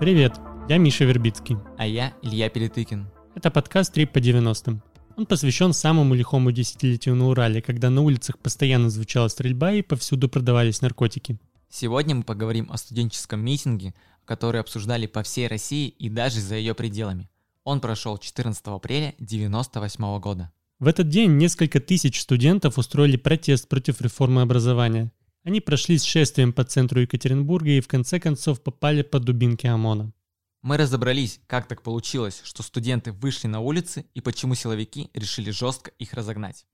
Привет, я Миша Вербицкий. А я Илья Перетыкин. Это подкаст «Трип по 90-м». Он посвящен самому лихому десятилетию на Урале, когда на улицах постоянно звучала стрельба и повсюду продавались наркотики. Сегодня мы поговорим о студенческом митинге, который обсуждали по всей России и даже за ее пределами. Он прошел 14 апреля 1998 года. В этот день несколько тысяч студентов устроили протест против реформы образования. Они прошли с шествием по центру Екатеринбурга и в конце концов попали под дубинки ОМОНа. Мы разобрались, как так получилось, что студенты вышли на улицы и почему силовики решили жестко их разогнать.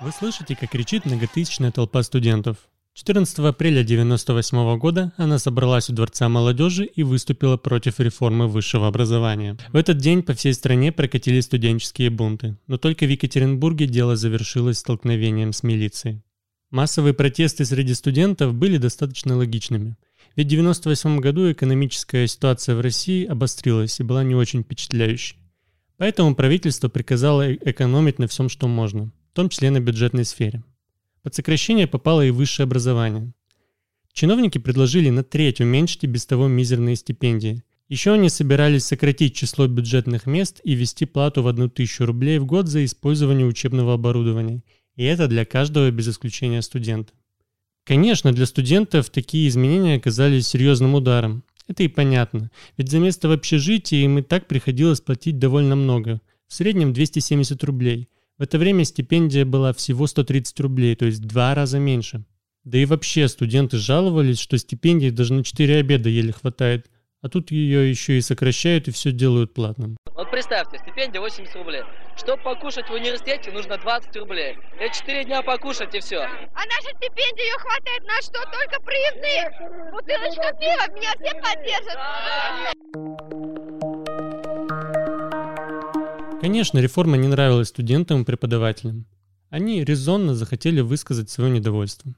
Вы слышите, как кричит многотысячная толпа студентов. 14 апреля 1998 года она собралась у Дворца молодежи и выступила против реформы высшего образования. В этот день по всей стране прокатились студенческие бунты, но только в Екатеринбурге дело завершилось столкновением с милицией. Массовые протесты среди студентов были достаточно логичными. Ведь в 1998 году экономическая ситуация в России обострилась и была не очень впечатляющей. Поэтому правительство приказало э-, экономить на всем, что можно, в том числе на бюджетной сфере. Под сокращение попало и высшее образование. Чиновники предложили на треть уменьшить и без того мизерные стипендии. Еще они собирались сократить число бюджетных мест и ввести плату в одну тысячу рублей в год за использование учебного оборудования. И это для каждого без исключения студента. Конечно, для студентов такие изменения оказались серьезным ударом. Это и понятно, ведь за место в общежитии им и так приходилось платить довольно много, в среднем 270 рублей – в это время стипендия была всего 130 рублей, то есть в два раза меньше. Да и вообще студенты жаловались, что стипендии даже на 4 обеда еле хватает, а тут ее еще и сокращают и все делают платным. Вот представьте, стипендия 80 рублей. Чтобы покушать в университете, нужно 20 рублей. Я 4 дня покушать и все. А наша стипендия ее хватает на что? Только проездные. Бутылочка пива, меня все поддержат. Конечно, реформа не нравилась студентам и преподавателям. Они резонно захотели высказать свое недовольство.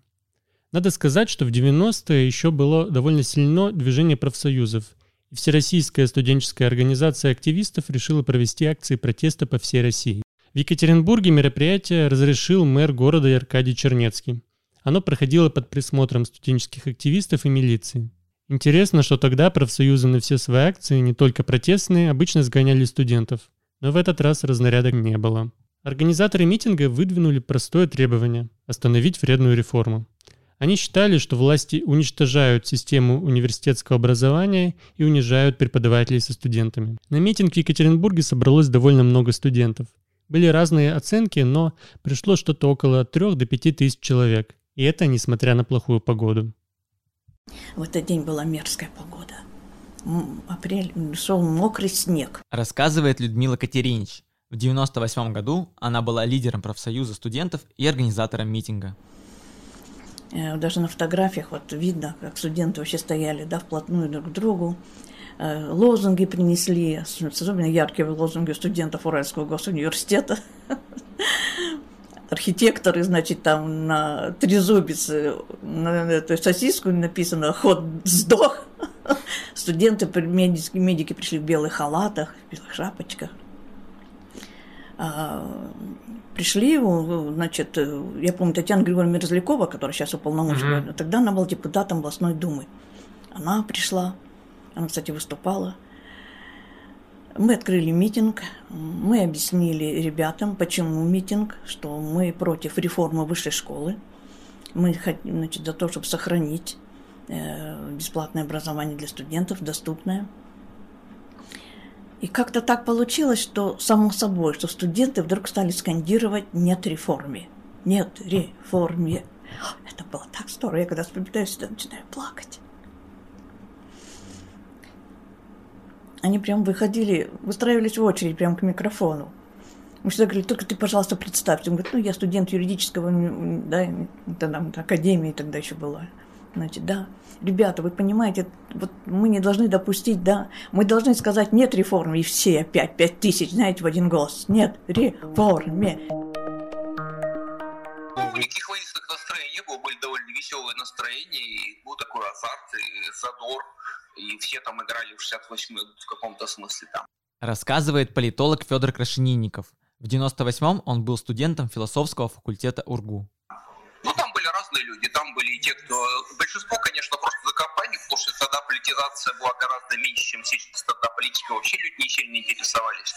Надо сказать, что в 90-е еще было довольно сильно движение профсоюзов, и Всероссийская студенческая организация активистов решила провести акции протеста по всей России. В Екатеринбурге мероприятие разрешил мэр города Аркадий Чернецкий. Оно проходило под присмотром студенческих активистов и милиции. Интересно, что тогда профсоюзы на все свои акции, не только протестные, обычно сгоняли студентов – но в этот раз разнарядок не было. Организаторы митинга выдвинули простое требование – остановить вредную реформу. Они считали, что власти уничтожают систему университетского образования и унижают преподавателей со студентами. На митинг в Екатеринбурге собралось довольно много студентов. Были разные оценки, но пришло что-то около 3 до 5 тысяч человек. И это несмотря на плохую погоду. В этот день была мерзкая погода апрель, шел мокрый снег. Рассказывает Людмила Катеринич. В 98 году она была лидером профсоюза студентов и организатором митинга. Э, даже на фотографиях вот видно, как студенты вообще стояли, да, вплотную друг к другу. Э, лозунги принесли, особенно яркие лозунги студентов Уральского госуниверситета. Архитекторы, значит, там на трезубице, на эту сосиску написано «Ход сдох». Студенты, медики, медики пришли в белых халатах, в белых шапочках. А, пришли, значит, я помню, Татьяна Григорьевна Мерзлякова, которая сейчас уполномочена, mm-hmm. тогда она была депутатом областной думы. Она пришла, она, кстати, выступала. Мы открыли митинг, мы объяснили ребятам, почему митинг, что мы против реформы высшей школы. Мы хотим, значит, за то, чтобы сохранить бесплатное образование для студентов, доступное. И как-то так получилось, что само собой, что студенты вдруг стали скандировать «нет реформе», «нет реформе». Это было так здорово. Я когда вспоминаю, всегда начинаю плакать. Они прям выходили, выстраивались в очередь прямо к микрофону. Мы всегда говорили, только ты, пожалуйста, представьте. Он говорит, ну, я студент юридического, да, тогда академии тогда еще была. Значит, да, ребята, вы понимаете, вот мы не должны допустить, да, мы должны сказать нет реформе, и все опять пять тысяч, знаете, в один голос. Нет реформе. Ну, никаких воинственных настроений не было, были довольно веселые настроения, и был такой азарт, и задор, и все там играли в 68 в каком-то смысле там. Рассказывает политолог Федор Крашенинников. В 98-м он был студентом философского факультета УРГУ. Ну, там большинство, конечно, просто за компанию, потому что тогда политизация была гораздо меньше, чем сейчас. Тогда политикой вообще люди не сильно интересовались.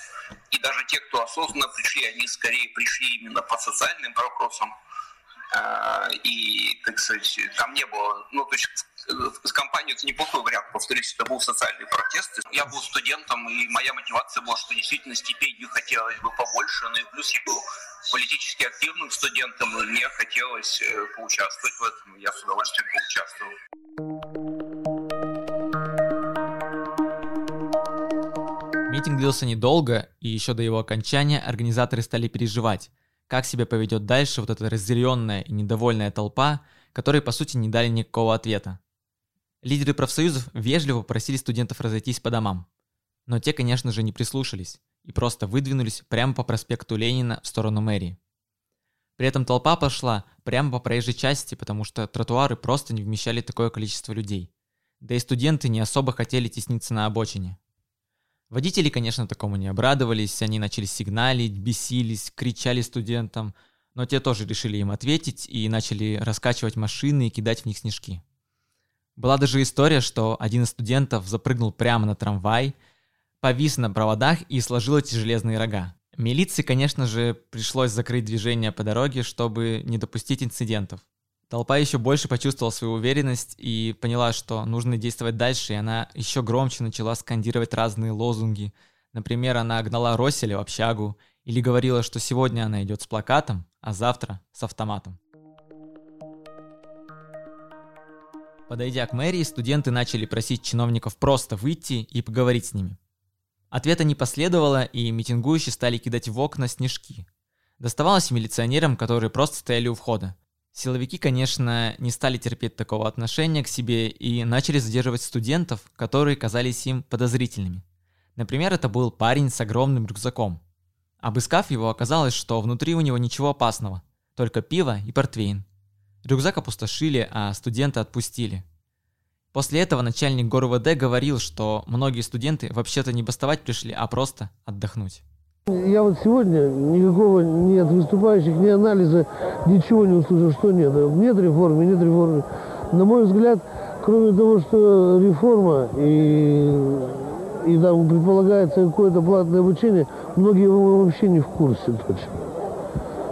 И даже те, кто осознанно пришли, они скорее пришли именно по социальным вопросам. А, и, так сказать, там не было, ну, то есть с компанией это неплохой вариант, повторюсь, это был социальный протест. Я был студентом, и моя мотивация была, что действительно стипендию хотелось бы побольше, ну и плюс я был политически активным студентом, и мне хотелось э, поучаствовать в этом, я с удовольствием поучаствовал. Митинг длился недолго, и еще до его окончания организаторы стали переживать, как себя поведет дальше вот эта разъяренная и недовольная толпа, которой по сути не дали никакого ответа. Лидеры профсоюзов вежливо просили студентов разойтись по домам. Но те, конечно же, не прислушались и просто выдвинулись прямо по проспекту Ленина в сторону мэрии. При этом толпа пошла прямо по проезжей части, потому что тротуары просто не вмещали такое количество людей. Да и студенты не особо хотели тесниться на обочине. Водители, конечно, такому не обрадовались, они начали сигналить, бесились, кричали студентам, но те тоже решили им ответить и начали раскачивать машины и кидать в них снежки. Была даже история, что один из студентов запрыгнул прямо на трамвай, повис на проводах и сложил эти железные рога. Милиции, конечно же, пришлось закрыть движение по дороге, чтобы не допустить инцидентов. Толпа еще больше почувствовала свою уверенность и поняла, что нужно действовать дальше, и она еще громче начала скандировать разные лозунги. Например, она гнала Росселя в общагу или говорила, что сегодня она идет с плакатом, а завтра с автоматом. Подойдя к мэрии, студенты начали просить чиновников просто выйти и поговорить с ними. Ответа не последовало, и митингующие стали кидать в окна снежки. Доставалось милиционерам, которые просто стояли у входа. Силовики, конечно, не стали терпеть такого отношения к себе и начали задерживать студентов, которые казались им подозрительными. Например, это был парень с огромным рюкзаком. Обыскав его, оказалось, что внутри у него ничего опасного, только пиво и портвейн. Рюкзак опустошили, а студента отпустили. После этого начальник ГОРВД говорил, что многие студенты вообще-то не бастовать пришли, а просто отдохнуть. Я вот сегодня никакого нет выступающих, ни анализа, ничего не услышал, что нет. Нет реформы, нет реформы. На мой взгляд, кроме того, что реформа и, и там предполагается какое-то платное обучение, многие вообще не в курсе точно.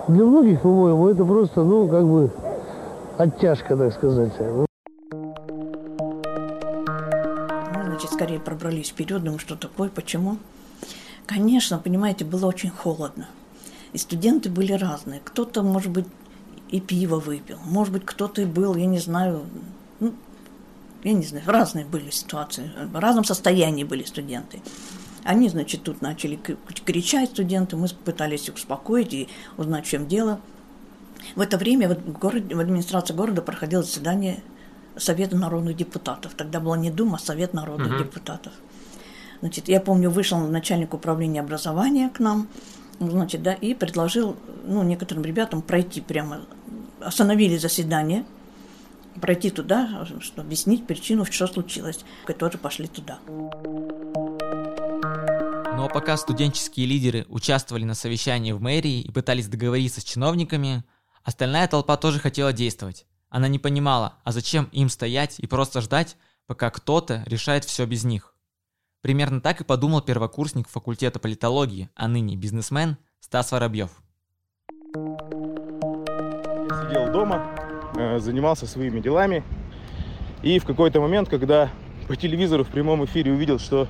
Для многих, по-моему, это просто, ну, как бы оттяжка, так сказать. Скорее пробрались вперед, думаю, что такое, почему. Конечно, понимаете, было очень холодно. И студенты были разные. Кто-то, может быть, и пиво выпил. Может быть, кто-то и был, я не знаю, ну, я не знаю, разные были ситуации. В разном состоянии были студенты. Они, значит, тут начали кричать студенты, мы пытались их успокоить и узнать, в чем дело – в это время в, городе, в администрации города проходило заседание Совета народных депутатов. Тогда была не Дума, а Совет народных угу. депутатов. Значит, я помню, вышел начальник управления образования к нам, значит, да, и предложил, ну, некоторым ребятам пройти прямо, остановили заседание, пройти туда, чтобы объяснить причину, что случилось. И тоже пошли туда. Но пока студенческие лидеры участвовали на совещании в мэрии и пытались договориться с чиновниками, Остальная толпа тоже хотела действовать. Она не понимала, а зачем им стоять и просто ждать, пока кто-то решает все без них. Примерно так и подумал первокурсник факультета политологии, а ныне бизнесмен Стас Воробьев. Сидел дома, э, занимался своими делами. И в какой-то момент, когда по телевизору в прямом эфире увидел, что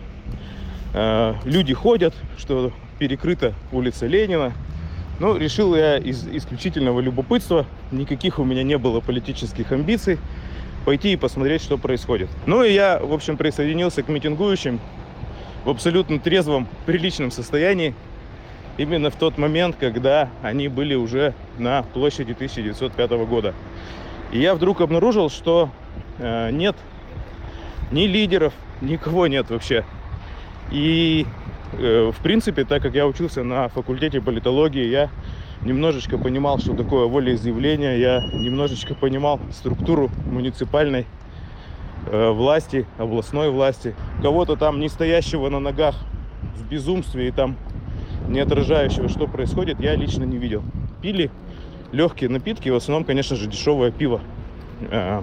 э, люди ходят, что перекрыта улица Ленина, ну, решил я из исключительного любопытства, никаких у меня не было политических амбиций, пойти и посмотреть, что происходит. Ну и я, в общем, присоединился к митингующим в абсолютно трезвом, приличном состоянии. Именно в тот момент, когда они были уже на площади 1905 года. И я вдруг обнаружил, что э, нет ни лидеров, никого нет вообще. И в принципе, так как я учился на факультете политологии, я немножечко понимал, что такое волеизъявление, я немножечко понимал структуру муниципальной э, власти, областной власти. Кого-то там не стоящего на ногах в безумстве и там не отражающего, что происходит, я лично не видел. Пили легкие напитки, в основном, конечно же, дешевое пиво. Э,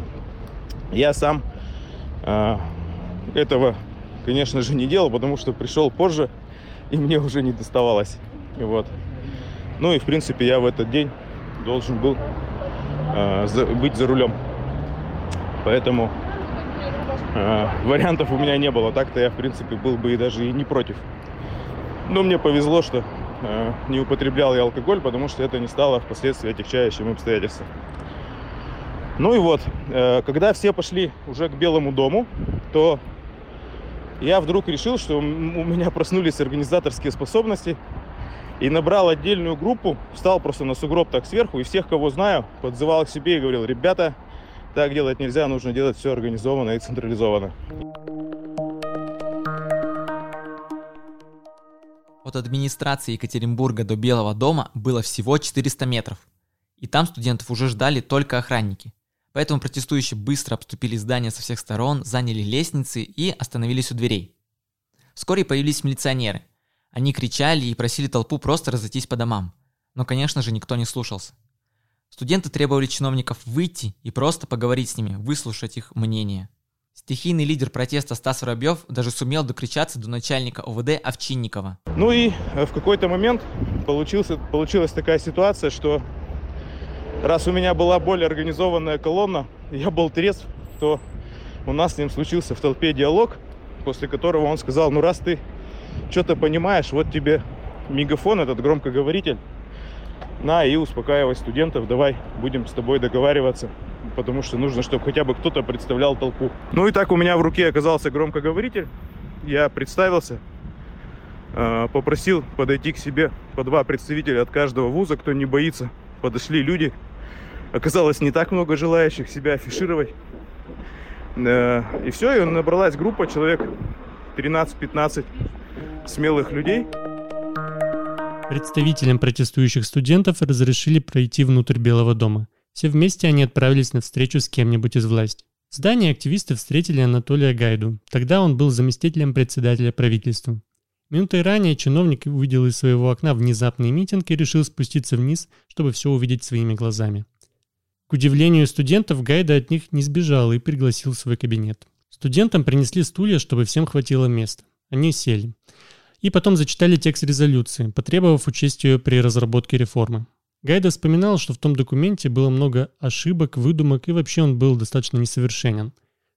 Я сам э, этого, конечно же, не делал, потому что пришел позже, и мне уже не доставалось. Вот. Ну и, в принципе, я в этот день должен был э, за, быть за рулем. Поэтому э, вариантов у меня не было. Так-то я, в принципе, был бы и даже и не против. Но мне повезло, что э, не употреблял я алкоголь, потому что это не стало впоследствии отягчающим обстоятельством. Ну и вот, э, когда все пошли уже к Белому дому, то я вдруг решил, что у меня проснулись организаторские способности и набрал отдельную группу, встал просто на сугроб так сверху и всех, кого знаю, подзывал к себе и говорил, ребята, так делать нельзя, нужно делать все организованно и централизованно. От администрации Екатеринбурга до Белого дома было всего 400 метров. И там студентов уже ждали только охранники. Поэтому протестующие быстро обступили здание со всех сторон, заняли лестницы и остановились у дверей. Вскоре появились милиционеры. Они кричали и просили толпу просто разойтись по домам. Но, конечно же, никто не слушался. Студенты требовали чиновников выйти и просто поговорить с ними, выслушать их мнение. Стихийный лидер протеста Стас Воробьев даже сумел докричаться до начальника ОВД Овчинникова. Ну и э, в какой-то момент получился, получилась такая ситуация, что раз у меня была более организованная колонна, я был трезв, то у нас с ним случился в толпе диалог, после которого он сказал, ну раз ты что-то понимаешь, вот тебе мегафон, этот громкоговоритель, на и успокаивай студентов, давай будем с тобой договариваться, потому что нужно, чтобы хотя бы кто-то представлял толпу. Ну и так у меня в руке оказался громкоговоритель, я представился, э, попросил подойти к себе по два представителя от каждого вуза, кто не боится. Подошли люди, оказалось не так много желающих себя афишировать. Э, и все, и набралась группа, человек 13-15 смелых людей. Представителям протестующих студентов разрешили пройти внутрь Белого дома. Все вместе они отправились на встречу с кем-нибудь из власти. В здании активисты встретили Анатолия Гайду. Тогда он был заместителем председателя правительства. Минутой ранее чиновник увидел из своего окна внезапный митинг и решил спуститься вниз, чтобы все увидеть своими глазами. К удивлению студентов, Гайда от них не сбежал и пригласил в свой кабинет. Студентам принесли стулья, чтобы всем хватило места. Они сели. И потом зачитали текст резолюции, потребовав учесть ее при разработке реформы. Гайда вспоминал, что в том документе было много ошибок, выдумок и вообще он был достаточно несовершенен.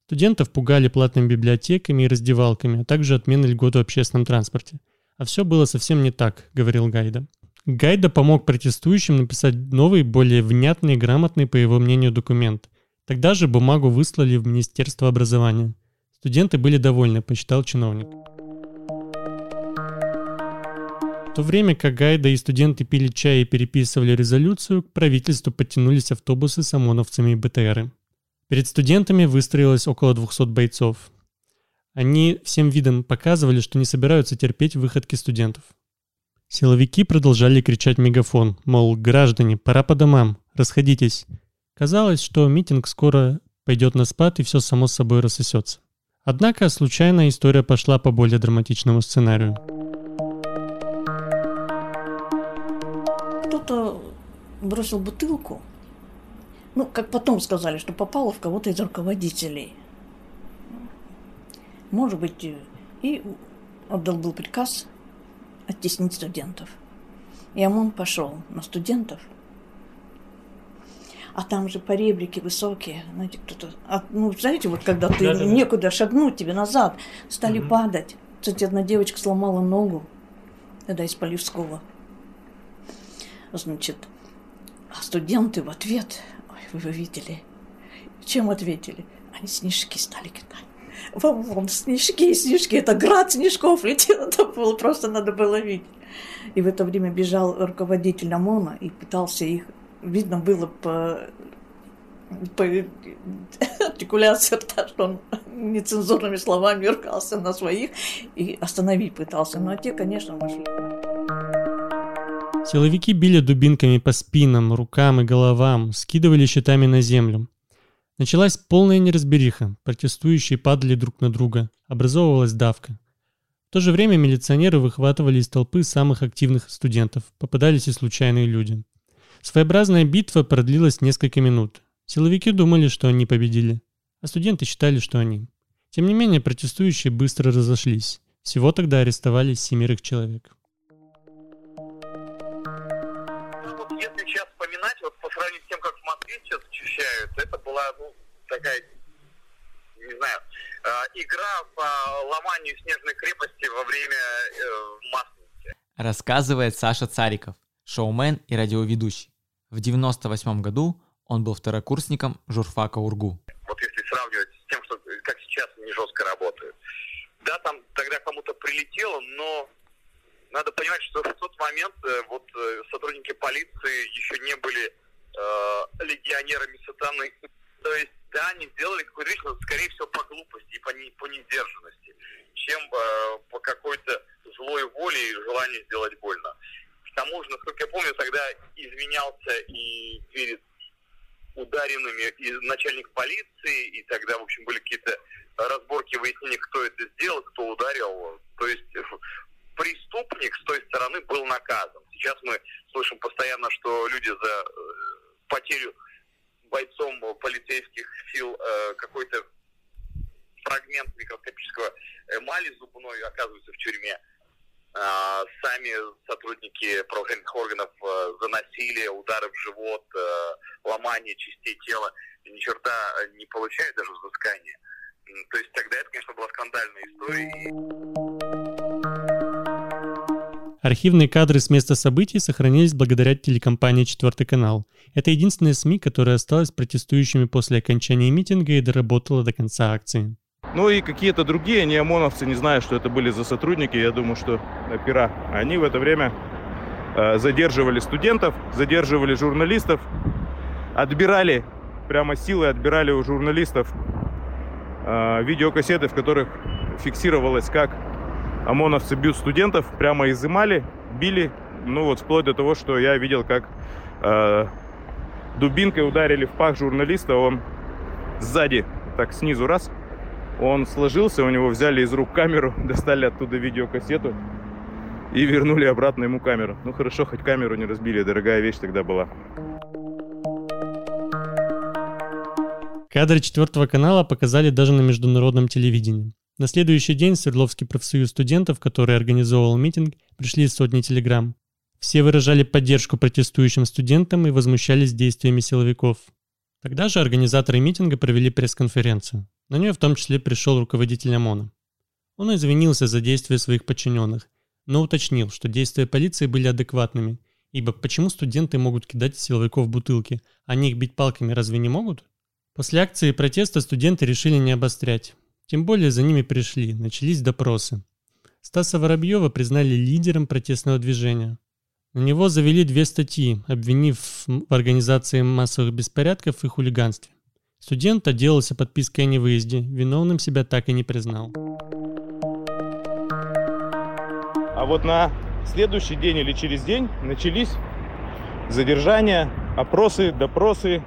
Студентов пугали платными библиотеками и раздевалками, а также отменой льгот в общественном транспорте. А все было совсем не так, говорил Гайда. Гайда помог протестующим написать новый, более внятный и грамотный, по его мнению, документ. Тогда же бумагу выслали в Министерство образования. Студенты были довольны, посчитал чиновник. В то время как Гайда и студенты пили чай и переписывали резолюцию, к правительству подтянулись автобусы с ОМОНовцами и БТРы. Перед студентами выстроилось около 200 бойцов. Они всем видом показывали, что не собираются терпеть выходки студентов. Силовики продолжали кричать мегафон, мол, граждане, пора по домам, расходитесь. Казалось, что митинг скоро пойдет на спад и все само собой рассосется. Однако случайная история пошла по более драматичному сценарию. Кто-то бросил бутылку, ну, как потом сказали, что попало в кого-то из руководителей. Может быть, и отдал был приказ оттеснить студентов. И ОМОН пошел на студентов. А там же поребрики высокие, знаете, кто-то... А, ну, знаете, вот когда ты да, да, некуда шагнуть тебе назад, стали угу. падать. Кстати, одна девочка сломала ногу, тогда из Полевского. Значит, а студенты в ответ, ой, вы видели, чем ответили? Они снежки стали кидать вон, вон, снежки, снежки, это град снежков летел, это было просто надо было видеть. И в это время бежал руководитель ОМОНа и пытался их, видно было по, по артикуляции рта, что он нецензурными словами ругался на своих и остановить пытался. Но те, конечно, вошли. Силовики били дубинками по спинам, рукам и головам, скидывали щитами на землю. Началась полная неразбериха, протестующие падали друг на друга, образовывалась давка. В то же время милиционеры выхватывали из толпы самых активных студентов, попадались и случайные люди. Своеобразная битва продлилась несколько минут. Силовики думали, что они победили. а студенты считали, что они. Тем не менее, протестующие быстро разошлись. Всего тогда арестовали семерых человек. Была ну, такая, не знаю, э, игра по ломанию снежной крепости во время э, Масленицы. Рассказывает Саша Цариков, шоумен и радиоведущий. В 98 году он был второкурсником журфака УРГУ. Вот если сравнивать с тем, что как сейчас они жестко работают. Да, там тогда кому-то прилетело, но надо понимать, что в тот момент э, вот э, сотрудники полиции еще не были э, легионерами сатаны. То есть, да, они сделали какую-то вещь, но, скорее всего, по глупости и по, не, по несдержанности, чем э, по какой-то злой воле и желанию сделать больно. К тому же, насколько я помню, тогда изменялся и перед ударенными и начальник полиции, и тогда, в общем, были какие-то разборки, выяснения, кто это сделал, кто ударил. То есть преступник с той стороны был наказан. Сейчас мы слышим постоянно, что люди за э, потерю бойцом полицейских сил э, какой-то фрагмент микроскопического эмали зубной оказывается в тюрьме. А, сами сотрудники правоохранительных органов э, за насилие, удары в живот, ломание частей тела ни черта не получают даже взыскания. То есть тогда это, конечно, была скандальная история. Архивные кадры с места событий сохранились благодаря телекомпании «Четвертый канал». Это единственная СМИ, которая осталась протестующими после окончания митинга и доработала до конца акции. Ну и какие-то другие, не ОМОНовцы, не знаю, что это были за сотрудники, я думаю, что опера. Они в это время э, задерживали студентов, задерживали журналистов, отбирали, прямо силой отбирали у журналистов э, видеокассеты, в которых фиксировалось, как ОМОНовцы бьют студентов, прямо изымали, били, ну вот вплоть до того, что я видел, как э, дубинкой ударили в пах журналиста, он сзади, так снизу раз, он сложился, у него взяли из рук камеру, достали оттуда видеокассету и вернули обратно ему камеру. Ну хорошо, хоть камеру не разбили, дорогая вещь тогда была. Кадры четвертого канала показали даже на международном телевидении. На следующий день Свердловский профсоюз студентов, который организовал митинг, пришли сотни телеграмм. Все выражали поддержку протестующим студентам и возмущались действиями силовиков. Тогда же организаторы митинга провели пресс-конференцию. На нее в том числе пришел руководитель ОМОНа. Он извинился за действия своих подчиненных, но уточнил, что действия полиции были адекватными, ибо почему студенты могут кидать силовиков бутылки, они их бить палками разве не могут? После акции протеста студенты решили не обострять. Тем более за ними пришли, начались допросы. Стаса Воробьева признали лидером протестного движения. На него завели две статьи, обвинив в организации массовых беспорядков и хулиганстве. Студент отделался подпиской о невыезде, виновным себя так и не признал. А вот на следующий день или через день начались задержания, опросы, допросы,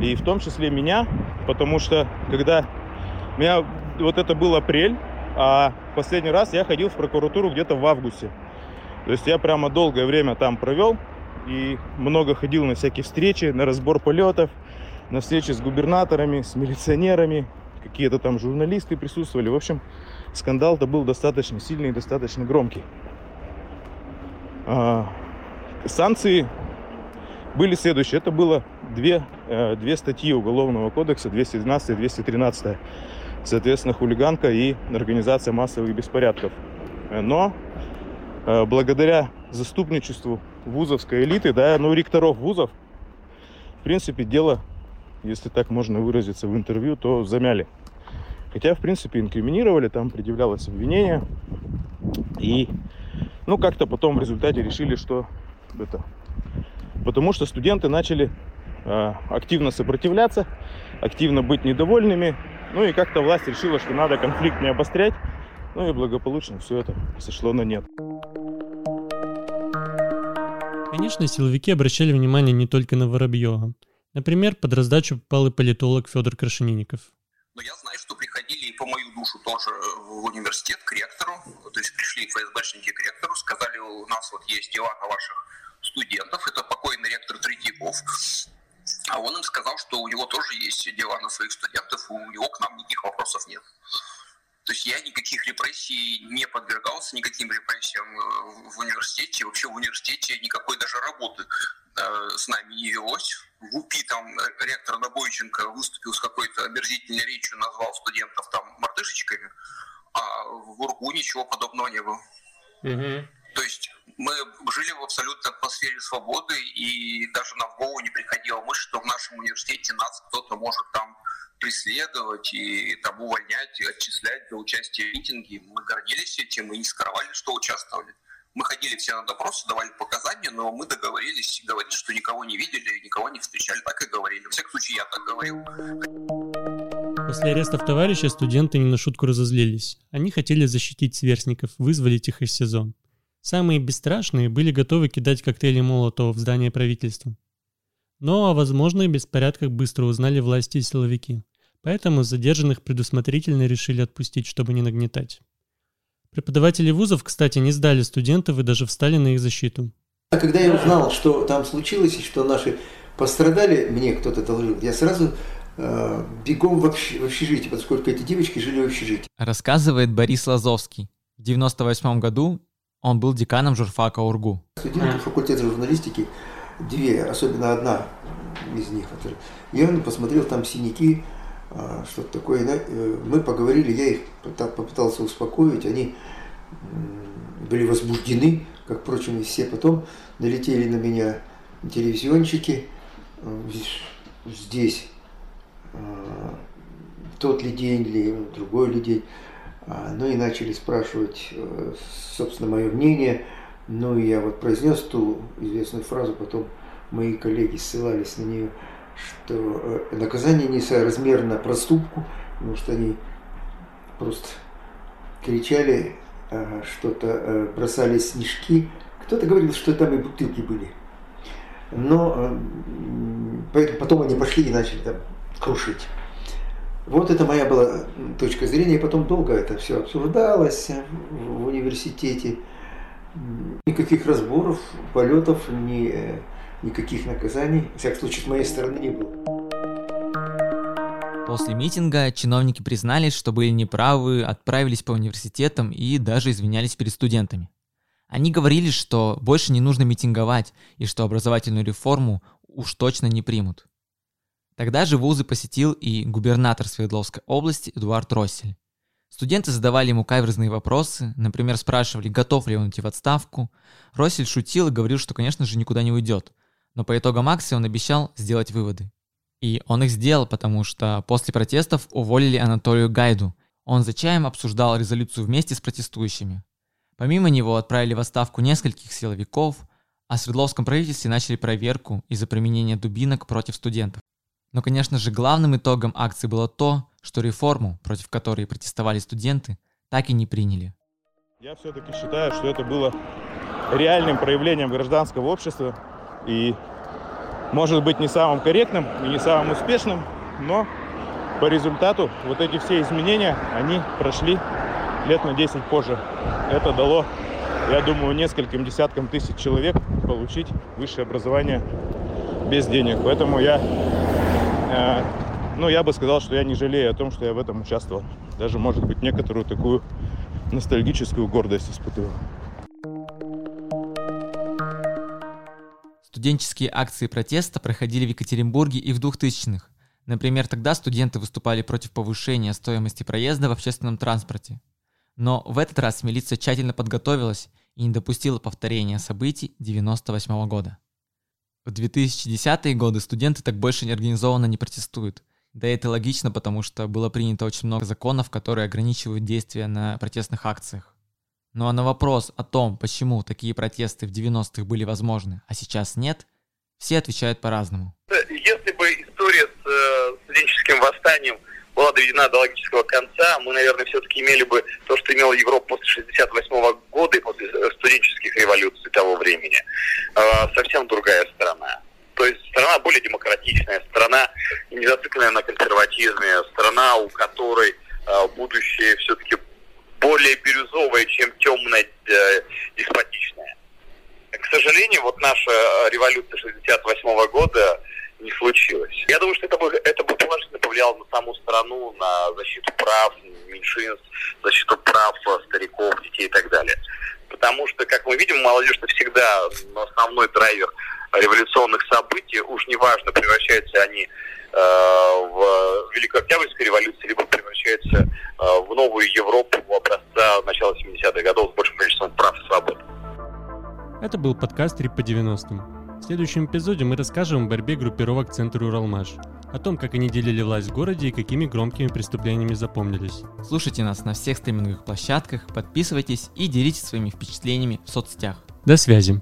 и в том числе меня, потому что когда меня вот это был апрель, а последний раз я ходил в прокуратуру где-то в августе. То есть я прямо долгое время там провел и много ходил на всякие встречи, на разбор полетов, на встречи с губернаторами, с милиционерами, какие-то там журналисты присутствовали. В общем, скандал-то был достаточно сильный и достаточно громкий. А, санкции были следующие. Это было две, э, две статьи Уголовного кодекса, 212 и 213 соответственно, хулиганка и организация массовых беспорядков. Но э, благодаря заступничеству вузовской элиты, да, ну, ректоров вузов, в принципе, дело, если так можно выразиться в интервью, то замяли. Хотя, в принципе, инкриминировали, там предъявлялось обвинение. И, ну, как-то потом в результате решили, что это... Потому что студенты начали э, активно сопротивляться, активно быть недовольными, ну и как-то власть решила, что надо конфликт не обострять. Ну и благополучно все это сошло на нет. Конечно, силовики обращали внимание не только на Воробьева. Например, под раздачу попал и политолог Федор Крашенинников. Но я знаю, что приходили и по мою душу тоже в университет к ректору, то есть пришли ФСБшники к ректору, сказали, у нас вот есть дела на ваших студентов, это покойный ректор Третьяков, А он им сказал, что у него тоже есть дела на своих студентов, и у него к нам никаких вопросов нет. То есть я никаких репрессий не подвергался, никаким репрессиям э, в университете. Вообще в университете никакой даже работы э, с нами не велось. В УПИ там ректор Набойченко выступил с какой-то омерзительной речью, назвал студентов там мартышечками, а в УРГУ ничего подобного не было. Угу. То есть мы жили в абсолютной атмосфере свободы, и даже нам в голову не приходила мысль, что в нашем университете нас кто-то может там преследовать и там увольнять, и отчислять за участие в митинге. Мы гордились этим и не скрывали, что участвовали. Мы ходили все на допросы, давали показания, но мы договорились говорить, что никого не видели, никого не встречали. Так и говорили. В всяком случае, я так говорил. После арестов товарища студенты не на шутку разозлились. Они хотели защитить сверстников, вызволить их из СИЗО. Самые бесстрашные были готовы кидать коктейли Молотова в здание правительства. Но о возможных беспорядках быстро узнали власти и силовики. Поэтому задержанных предусмотрительно решили отпустить, чтобы не нагнетать. Преподаватели вузов, кстати, не сдали студентов и даже встали на их защиту. А когда я узнал, что там случилось и что наши пострадали, мне кто-то доложил, я сразу э, бегом в, общ, в общежитие, поскольку эти девочки жили в общежитии. Рассказывает Борис Лазовский. В 98 году он был деканом журфака УРГУ. Студенты факультета журналистики, две, особенно одна из них, я посмотрел там синяки, а, что-то такое. Э, мы поговорили, я их попытался успокоить, они были возбуждены, как, впрочем, и все. Потом налетели на меня телевизионщики, э, здесь э, тот ли день, или другой ли день. А, ну и начали спрашивать, собственно, мое мнение. Ну и я вот произнес ту известную фразу, потом мои коллеги ссылались на нее – что э, наказание несоразмерно проступку, потому что они просто кричали э, что-то, э, бросали снежки. Кто-то говорил, что там и бутылки были. Но потом они пошли и начали там крушить. Вот это моя была точка зрения. И потом долго это все обсуждалось в университете. Никаких разборов, полетов, ни никаких наказаний, в всяком случае, с моей стороны не было. После митинга чиновники признались, что были неправы, отправились по университетам и даже извинялись перед студентами. Они говорили, что больше не нужно митинговать и что образовательную реформу уж точно не примут. Тогда же вузы посетил и губернатор Свердловской области Эдуард Россель. Студенты задавали ему каверзные вопросы, например, спрашивали, готов ли он идти в отставку. Россель шутил и говорил, что, конечно же, никуда не уйдет, но по итогам акции он обещал сделать выводы. И он их сделал, потому что после протестов уволили Анатолию Гайду. Он за чаем обсуждал резолюцию вместе с протестующими. Помимо него отправили в отставку нескольких силовиков, а в Свердловском правительстве начали проверку из-за применения дубинок против студентов. Но, конечно же, главным итогом акции было то, что реформу, против которой протестовали студенты, так и не приняли. Я все-таки считаю, что это было реальным проявлением гражданского общества, и может быть не самым корректным и не самым успешным, но по результату вот эти все изменения, они прошли лет на 10 позже. Это дало, я думаю, нескольким десяткам тысяч человек получить высшее образование без денег. Поэтому я, э, ну, я бы сказал, что я не жалею о том, что я в этом участвовал. Даже, может быть, некоторую такую ностальгическую гордость испытываю. Студенческие акции протеста проходили в Екатеринбурге и в 2000-х. Например, тогда студенты выступали против повышения стоимости проезда в общественном транспорте. Но в этот раз милиция тщательно подготовилась и не допустила повторения событий 98 года. В 2010-е годы студенты так больше неорганизованно не протестуют. Да это логично, потому что было принято очень много законов, которые ограничивают действия на протестных акциях. Ну а на вопрос о том, почему такие протесты в 90-х были возможны, а сейчас нет, все отвечают по-разному. Если бы история с э, студенческим восстанием была доведена до логического конца, мы, наверное, все-таки имели бы то, что имела Европа после 68 -го года и после э, студенческих революций того времени. Э, совсем другая страна. То есть страна более демократичная, страна не зацикленная на консерватизме, страна, у которой э, будущее все-таки более бирюзовая, чем темная э, деспотичная. К сожалению, вот наша революция 68 года не случилось. Я думаю, что это бы, это бы положительно повлияло на саму страну, на защиту прав меньшинств, защиту прав стариков, детей и так далее. Потому что, как мы видим, молодежь всегда основной драйвер революционных событий. Уж неважно, превращаются они э, в Великую Октябрьскую революцию, либо превращаются э, в новую Европу образца начала 70-х годов с большим количеством прав и свобод. Это был подкаст «Трип по 90-м». В следующем эпизоде мы расскажем о борьбе группировок Центр Уралмаш, о том, как они делили власть в городе и какими громкими преступлениями запомнились. Слушайте нас на всех стриминговых площадках, подписывайтесь и делитесь своими впечатлениями в соцсетях. До связи!